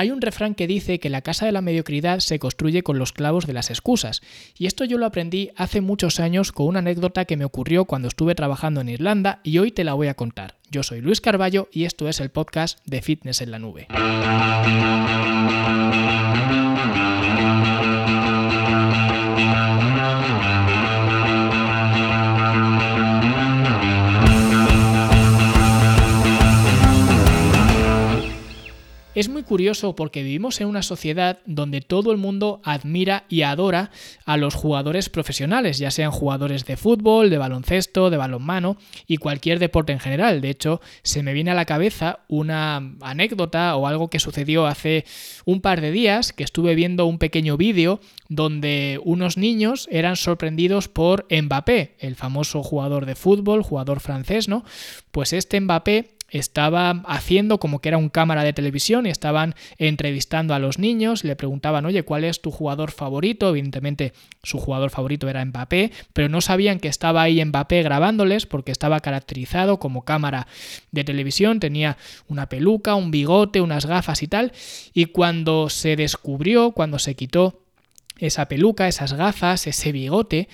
Hay un refrán que dice que la casa de la mediocridad se construye con los clavos de las excusas, y esto yo lo aprendí hace muchos años con una anécdota que me ocurrió cuando estuve trabajando en Irlanda y hoy te la voy a contar. Yo soy Luis Carballo y esto es el podcast de Fitness en la Nube. Es muy curioso porque vivimos en una sociedad donde todo el mundo admira y adora a los jugadores profesionales, ya sean jugadores de fútbol, de baloncesto, de balonmano y cualquier deporte en general. De hecho, se me viene a la cabeza una anécdota o algo que sucedió hace un par de días que estuve viendo un pequeño vídeo donde unos niños eran sorprendidos por Mbappé, el famoso jugador de fútbol, jugador francés, ¿no? Pues este Mbappé estaba haciendo como que era un cámara de televisión y estaban entrevistando a los niños, le preguntaban, oye, ¿cuál es tu jugador favorito? Evidentemente su jugador favorito era Mbappé, pero no sabían que estaba ahí Mbappé grabándoles porque estaba caracterizado como cámara de televisión, tenía una peluca, un bigote, unas gafas y tal, y cuando se descubrió, cuando se quitó esa peluca, esas gafas, ese bigote,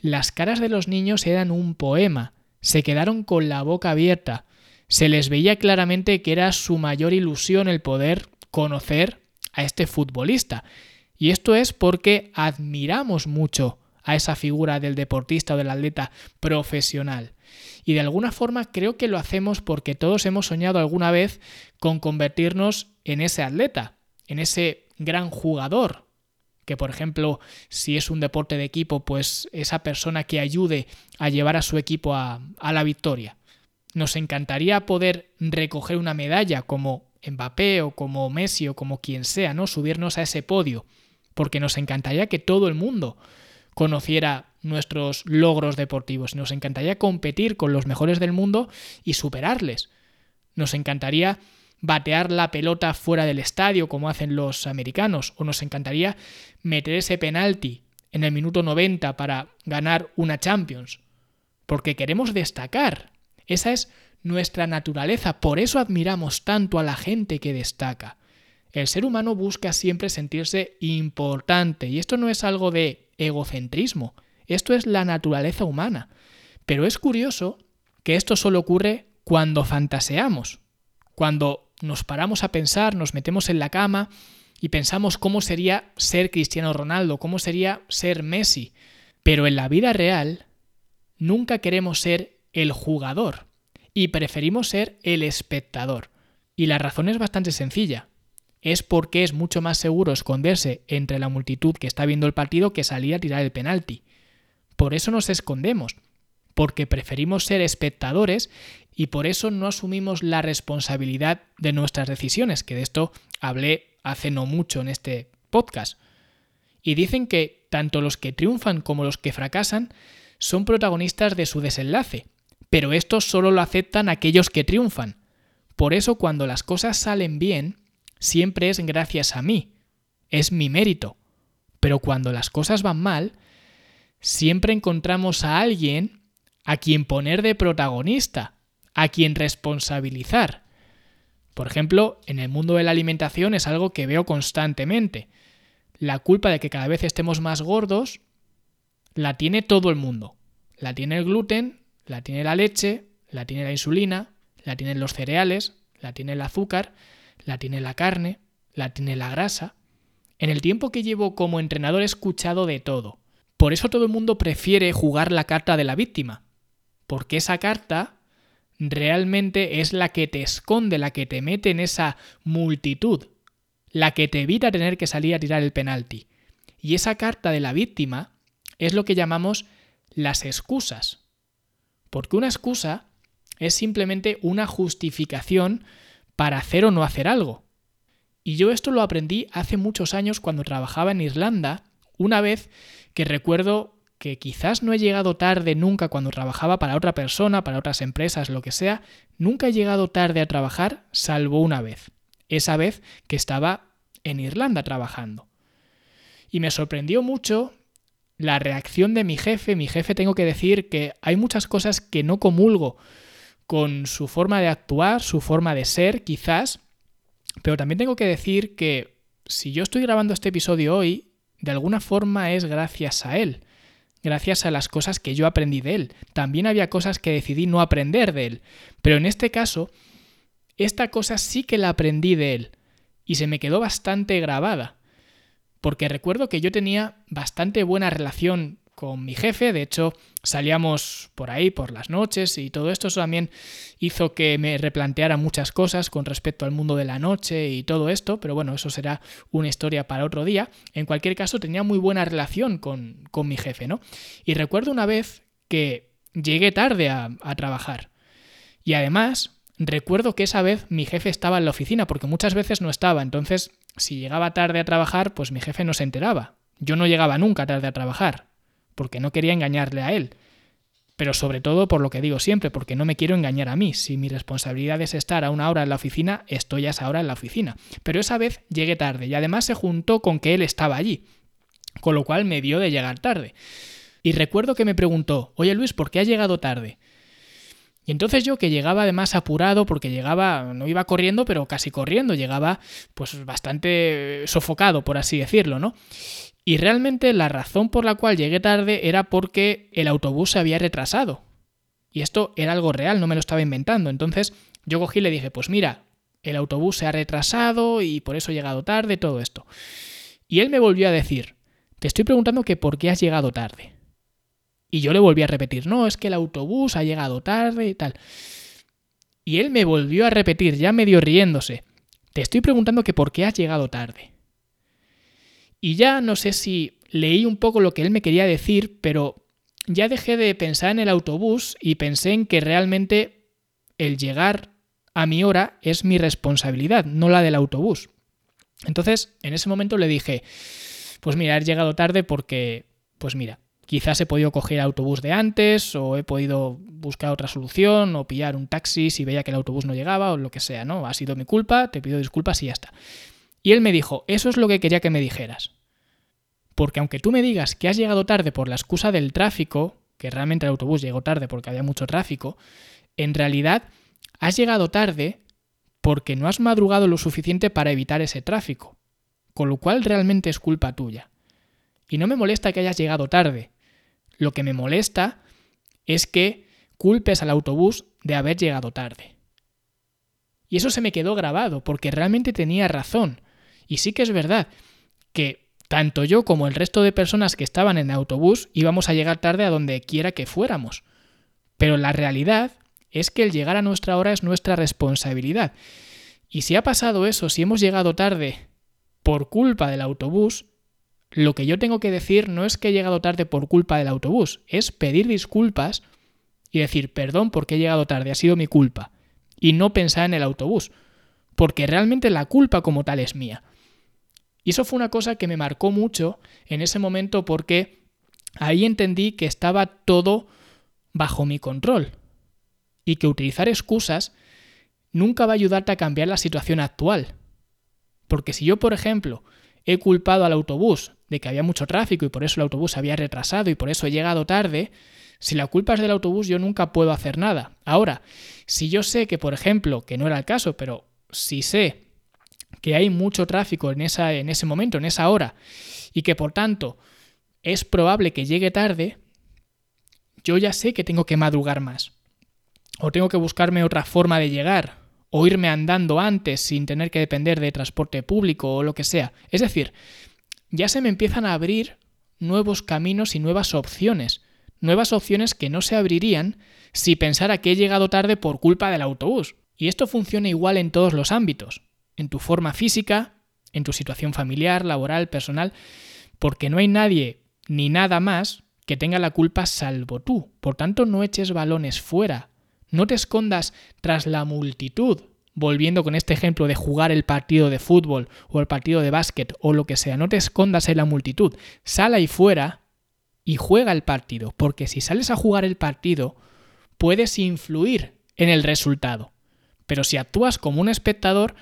las caras de los niños eran un poema, se quedaron con la boca abierta se les veía claramente que era su mayor ilusión el poder conocer a este futbolista. Y esto es porque admiramos mucho a esa figura del deportista o del atleta profesional. Y de alguna forma creo que lo hacemos porque todos hemos soñado alguna vez con convertirnos en ese atleta, en ese gran jugador. Que por ejemplo, si es un deporte de equipo, pues esa persona que ayude a llevar a su equipo a, a la victoria. Nos encantaría poder recoger una medalla como Mbappé o como Messi o como quien sea, ¿no? Subirnos a ese podio, porque nos encantaría que todo el mundo conociera nuestros logros deportivos, nos encantaría competir con los mejores del mundo y superarles. Nos encantaría batear la pelota fuera del estadio como hacen los americanos, o nos encantaría meter ese penalti en el minuto 90 para ganar una Champions, porque queremos destacar, esa es nuestra naturaleza, por eso admiramos tanto a la gente que destaca. El ser humano busca siempre sentirse importante, y esto no es algo de egocentrismo, esto es la naturaleza humana. Pero es curioso que esto solo ocurre cuando fantaseamos, cuando nos paramos a pensar, nos metemos en la cama y pensamos cómo sería ser Cristiano Ronaldo, cómo sería ser Messi. Pero en la vida real nunca queremos ser el jugador y preferimos ser el espectador. Y la razón es bastante sencilla. Es porque es mucho más seguro esconderse entre la multitud que está viendo el partido que salir a tirar el penalti. Por eso nos escondemos, porque preferimos ser espectadores y por eso no asumimos la responsabilidad de nuestras decisiones, que de esto hablé hace no mucho en este podcast. Y dicen que tanto los que triunfan como los que fracasan son protagonistas de su desenlace, pero esto solo lo aceptan aquellos que triunfan. Por eso cuando las cosas salen bien, siempre es gracias a mí, es mi mérito. Pero cuando las cosas van mal, siempre encontramos a alguien a quien poner de protagonista, a quien responsabilizar. Por ejemplo, en el mundo de la alimentación es algo que veo constantemente. La culpa de que cada vez estemos más gordos la tiene todo el mundo. La tiene el gluten, la tiene la leche, la tiene la insulina, la tienen los cereales, la tiene el azúcar, la tiene la carne, la tiene la grasa. En el tiempo que llevo como entrenador he escuchado de todo. Por eso todo el mundo prefiere jugar la carta de la víctima. Porque esa carta realmente es la que te esconde, la que te mete en esa multitud, la que te evita tener que salir a tirar el penalti. Y esa carta de la víctima es lo que llamamos las excusas. Porque una excusa es simplemente una justificación para hacer o no hacer algo. Y yo esto lo aprendí hace muchos años cuando trabajaba en Irlanda, una vez que recuerdo que quizás no he llegado tarde nunca cuando trabajaba para otra persona, para otras empresas, lo que sea, nunca he llegado tarde a trabajar salvo una vez. Esa vez que estaba en Irlanda trabajando. Y me sorprendió mucho la reacción de mi jefe, mi jefe tengo que decir que hay muchas cosas que no comulgo con su forma de actuar, su forma de ser, quizás, Pero también tengo que decir que si yo estoy grabando este episodio hoy, de alguna forma es gracias a él, gracias a las cosas que yo aprendí de él. También había cosas que decidí no aprender de él, pero en este caso, esta cosa sí que la aprendí de él y se me quedó bastante grabada, porque recuerdo que yo tenía bastante buena relación con mi jefe, de hecho salíamos por ahí por las noches y todo esto también hizo que me replanteara muchas cosas con respecto al mundo de la noche y todo esto, pero bueno, eso será una historia para otro día. En cualquier caso, tenía muy buena relación con, con mi jefe, ¿no? Y recuerdo una vez que llegué tarde a, a trabajar y además recuerdo que esa vez mi jefe estaba en la oficina porque muchas veces no estaba, entonces si llegaba tarde a trabajar, pues mi jefe no se enteraba. Yo no llegaba nunca tarde a trabajar, porque no quería engañarle a él. Pero sobre todo por lo que digo siempre, porque no me quiero engañar a mí. Si mi responsabilidad es estar a una hora en la oficina, estoy a esa hora en la oficina. Pero esa vez llegué tarde y además se juntó con que él estaba allí, con lo cual me dio de llegar tarde. Y recuerdo que me preguntó, oye Luis, ¿por qué has llegado tarde? Y entonces yo que llegaba además apurado porque llegaba, no iba corriendo, pero casi corriendo, llegaba pues bastante sofocado, por así decirlo, ¿no? Y realmente la razón por la cual llegué tarde era porque el autobús se había retrasado. Y esto era algo real, no me lo estaba inventando. Entonces yo cogí y le dije, pues mira, el autobús se ha retrasado y por eso he llegado tarde, todo esto. Y él me volvió a decir, te estoy preguntando que por qué has llegado tarde. Y yo le volví a repetir, no, es que el autobús ha llegado tarde y tal. Y él me volvió a repetir, ya medio riéndose, te estoy preguntando que por qué has llegado tarde. Y ya no sé si leí un poco lo que él me quería decir, pero ya dejé de pensar en el autobús y pensé en que realmente el llegar a mi hora es mi responsabilidad, no la del autobús. Entonces, en ese momento le dije, pues mira, he llegado tarde porque, pues mira, quizás he podido coger autobús de antes o he podido buscar otra solución o pillar un taxi si veía que el autobús no llegaba o lo que sea, ¿no? Ha sido mi culpa, te pido disculpas y ya está. Y él me dijo, eso es lo que quería que me dijeras. Porque aunque tú me digas que has llegado tarde por la excusa del tráfico, que realmente el autobús llegó tarde porque había mucho tráfico, en realidad has llegado tarde porque no has madrugado lo suficiente para evitar ese tráfico, con lo cual realmente es culpa tuya. Y no me molesta que hayas llegado tarde, lo que me molesta es que culpes al autobús de haber llegado tarde. Y eso se me quedó grabado, porque realmente tenía razón. Y sí que es verdad que tanto yo como el resto de personas que estaban en el autobús íbamos a llegar tarde a donde quiera que fuéramos. Pero la realidad es que el llegar a nuestra hora es nuestra responsabilidad. Y si ha pasado eso, si hemos llegado tarde por culpa del autobús, lo que yo tengo que decir no es que he llegado tarde por culpa del autobús, es pedir disculpas y decir, perdón porque he llegado tarde, ha sido mi culpa. Y no pensar en el autobús, porque realmente la culpa como tal es mía. Y eso fue una cosa que me marcó mucho en ese momento porque ahí entendí que estaba todo bajo mi control y que utilizar excusas nunca va a ayudarte a cambiar la situación actual. Porque si yo, por ejemplo, he culpado al autobús de que había mucho tráfico y por eso el autobús había retrasado y por eso he llegado tarde, si la culpa es del autobús yo nunca puedo hacer nada. Ahora, si yo sé que, por ejemplo, que no era el caso, pero si sé que hay mucho tráfico en, esa, en ese momento, en esa hora, y que por tanto es probable que llegue tarde, yo ya sé que tengo que madrugar más. O tengo que buscarme otra forma de llegar, o irme andando antes sin tener que depender de transporte público o lo que sea. Es decir, ya se me empiezan a abrir nuevos caminos y nuevas opciones. Nuevas opciones que no se abrirían si pensara que he llegado tarde por culpa del autobús. Y esto funciona igual en todos los ámbitos en tu forma física, en tu situación familiar, laboral, personal, porque no hay nadie ni nada más que tenga la culpa salvo tú. Por tanto, no eches balones fuera, no te escondas tras la multitud, volviendo con este ejemplo de jugar el partido de fútbol o el partido de básquet o lo que sea, no te escondas en la multitud, sal ahí fuera y juega el partido, porque si sales a jugar el partido, puedes influir en el resultado. Pero si actúas como un espectador,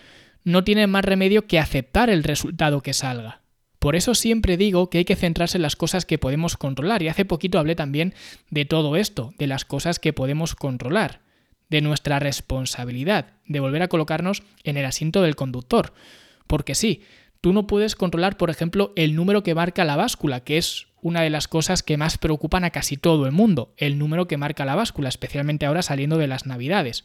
no tiene más remedio que aceptar el resultado que salga. Por eso siempre digo que hay que centrarse en las cosas que podemos controlar. Y hace poquito hablé también de todo esto, de las cosas que podemos controlar. de nuestra responsabilidad, de volver a colocarnos en el asiento del conductor. Porque sí, tú no puedes controlar, por ejemplo, el número que marca la báscula, que es una de las cosas que más preocupan a casi todo el mundo, el número que marca la báscula, especialmente ahora saliendo de las navidades.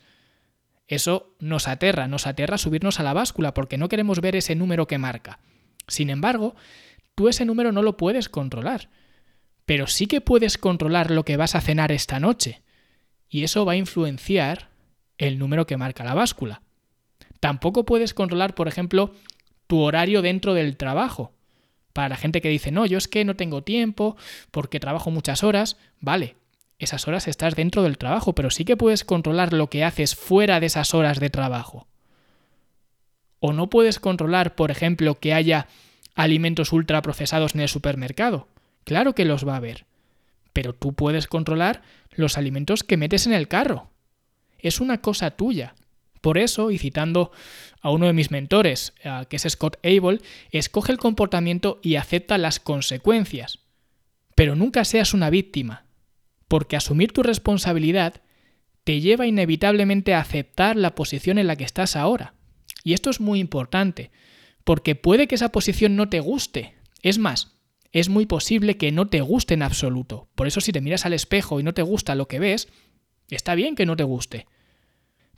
Eso nos aterra, nos aterra subirnos a la báscula porque no queremos ver ese número que marca. Sin embargo, tú ese número no lo puedes controlar, pero sí que puedes controlar lo que vas a cenar esta noche. Y eso va a influenciar el número que marca la báscula. Tampoco puedes controlar, por ejemplo, tu horario dentro del trabajo. Para la gente que dice, no, yo es que no tengo tiempo porque trabajo muchas horas, vale, esas horas estás dentro del trabajo, pero sí que puedes controlar lo que haces fuera de esas horas de trabajo. O no puedes controlar, por ejemplo, que haya alimentos ultraprocesados en el supermercado. Claro que los va a haber. Pero tú puedes controlar los alimentos que metes en el carro. Es una cosa tuya. Por eso, y citando a uno de mis mentores, que es Scott Abel, escoge el comportamiento y acepta las consecuencias. Pero nunca seas una víctima porque asumir tu responsabilidad te lleva inevitablemente a aceptar la posición en la que estás ahora. Y esto es muy importante, porque puede que esa posición no te guste. Es más, es muy posible que no te guste en absoluto. Por eso si te miras al espejo y no te gusta lo que ves, está bien que no te guste.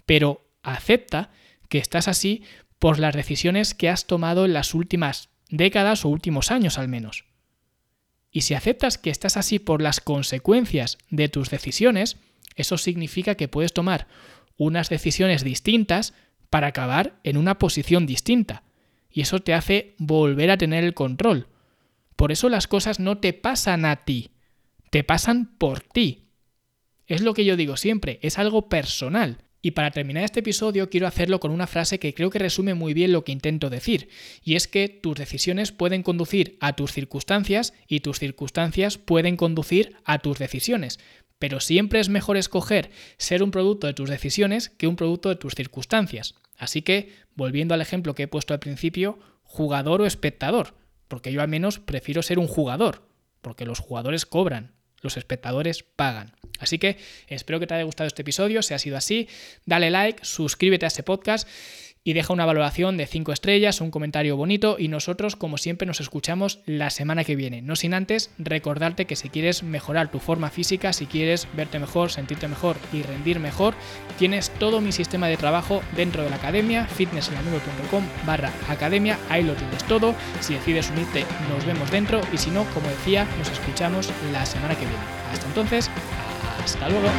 Pero acepta que estás así por las decisiones que has tomado en las últimas décadas o últimos años al menos. Y si aceptas que estás así por las consecuencias de tus decisiones, eso significa que puedes tomar unas decisiones distintas para acabar en una posición distinta. Y eso te hace volver a tener el control. Por eso las cosas no te pasan a ti, te pasan por ti. Es lo que yo digo siempre, es algo personal. Y para terminar este episodio quiero hacerlo con una frase que creo que resume muy bien lo que intento decir, y es que tus decisiones pueden conducir a tus circunstancias y tus circunstancias pueden conducir a tus decisiones, pero siempre es mejor escoger ser un producto de tus decisiones que un producto de tus circunstancias. Así que, volviendo al ejemplo que he puesto al principio, jugador o espectador, porque yo al menos prefiero ser un jugador, porque los jugadores cobran, los espectadores pagan. Así que espero que te haya gustado este episodio. Si ha sido así, dale like, suscríbete a este podcast y deja una valoración de 5 estrellas, un comentario bonito y nosotros como siempre nos escuchamos la semana que viene. No sin antes recordarte que si quieres mejorar tu forma física, si quieres verte mejor, sentirte mejor y rendir mejor, tienes todo mi sistema de trabajo dentro de la academia, fitnessenlanube.com barra academia, ahí lo tienes todo. Si decides unirte, nos vemos dentro y si no, como decía, nos escuchamos la semana que viene. Hasta entonces, hasta luego.